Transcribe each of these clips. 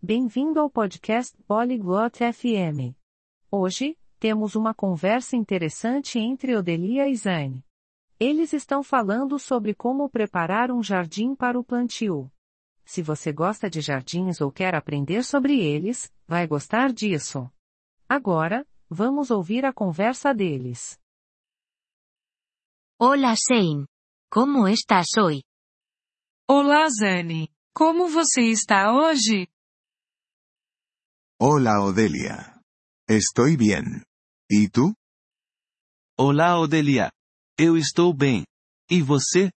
Bem-vindo ao podcast Polyglot FM. Hoje, temos uma conversa interessante entre Odelia e Zane. Eles estão falando sobre como preparar um jardim para o plantio. Se você gosta de jardins ou quer aprender sobre eles, vai gostar disso. Agora, vamos ouvir a conversa deles. Hola Shane. Como estás hoy? Olá, Zane. Como você está hoje? Hola Odelia. Estoy bien. ¿Y tú? Olá, Odelia. Eu estou bem. E você?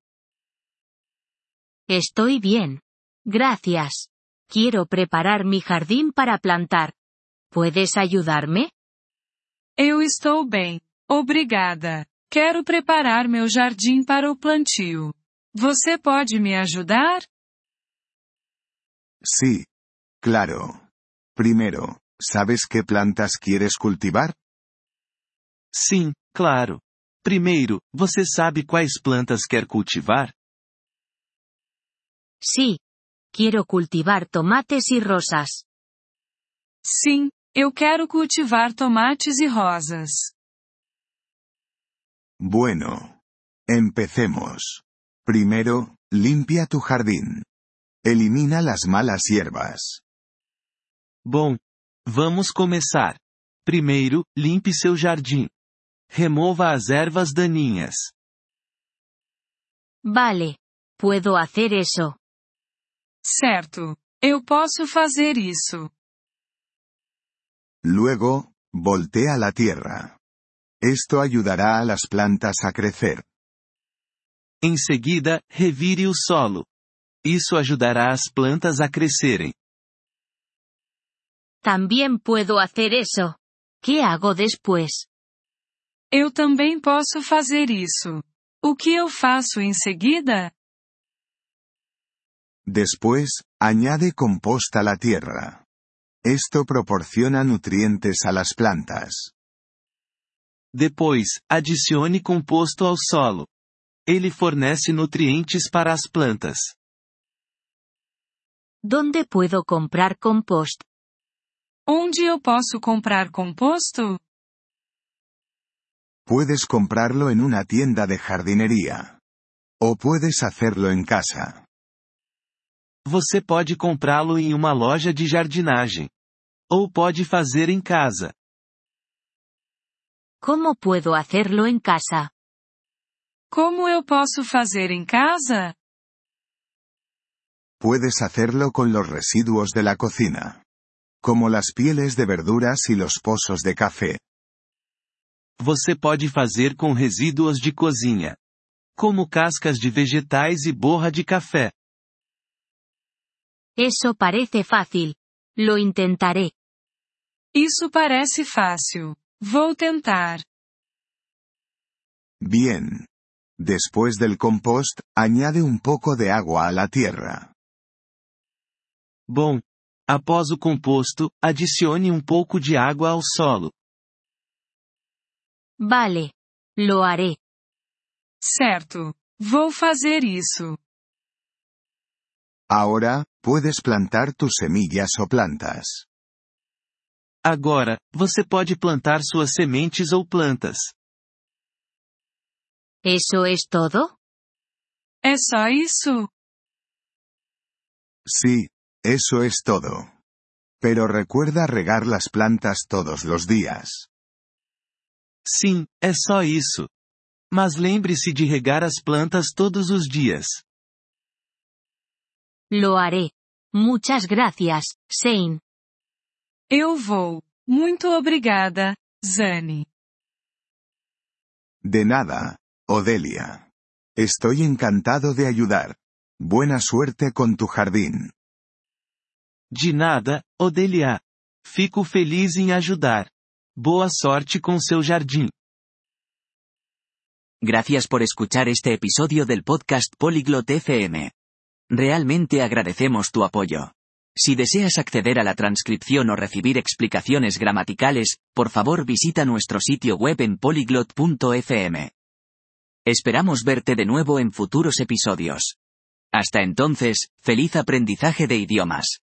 Estoy bien. Gracias. Quiero preparar mi jardín para plantar. ¿Puedes ayudarme? Eu estou bem. Obrigada. Quero preparar meu jardim para o plantio. Você pode me ajudar? Sí. Claro. Primero, ¿sabes qué plantas quieres cultivar? Sim, claro. Primeiro, você sabe quais plantas quer cultivar? Sí. Quiero cultivar tomates y rosas. Sim, eu quero cultivar tomates e rosas. Bueno. Empecemos. Primero, limpia tu jardín. Elimina las malas hierbas. Bom, vamos começar. Primeiro, limpe seu jardim. Remova as ervas daninhas. Vale. Puedo hacer eso. Certo. Eu posso fazer isso. Luego, voltea la tierra. Esto ayudará a las plantas a crecer. Em seguida, revire o solo. Isso ajudará as plantas a crescerem. También puedo hacer eso. ¿Qué hago después? Eu também posso fazer isso. O que eu faço em seguida? Después, añade compost a la tierra. Esto proporciona nutrientes a las plantas. Depois, adicione composto ao solo. Ele fornece nutrientes para as plantas. ¿Dónde puedo comprar compost? Onde eu posso comprar composto? Puedes comprarlo en una tienda de jardinería. O puedes hacerlo en casa. Você pode comprá-lo em uma loja de jardinagem. Ou pode fazer em casa. ¿Cómo puedo hacerlo en casa? Como eu posso fazer em casa? Puedes hacerlo con los residuos de la cocina. Como las pieles de verduras y los pozos de café. Você pode fazer com resíduos de cozinha. Como cascas de vegetais e borra de café. Eso parece fácil. Lo intentaré. Isso parece fácil. Vou tentar. Bien. Después del compost, añade un poco de agua a la tierra. Bom, após o composto, adicione um pouco de água ao solo. Vale. Lo haré. Certo. Vou fazer isso. Ahora, puedes plantar tus semillas o plantas. Agora, você pode plantar suas sementes ou plantas. ¿Eso es todo? É só isso? Sí, eso es todo. Pero recuerda regar las plantas todos los días. Sim, é só isso. Mas lembre-se de regar as plantas todos os dias. Lo haré. Muchas gracias, Shane. Eu vou. Muito obrigada, Zane. De nada, Odelia. Estoy encantado de ayudar. Buena suerte con tu jardín. De nada, Odelia. Fico feliz em ajudar. Boa sorte com seu jardim. Gracias por escuchar este episodio del podcast Polyglot FM. Realmente agradecemos tu apoyo. Si deseas acceder a la transcripción o recibir explicaciones gramaticales, por favor visita nuestro sitio web en polyglot.fm. Esperamos verte de nuevo en futuros episodios. Hasta entonces, feliz aprendizaje de idiomas.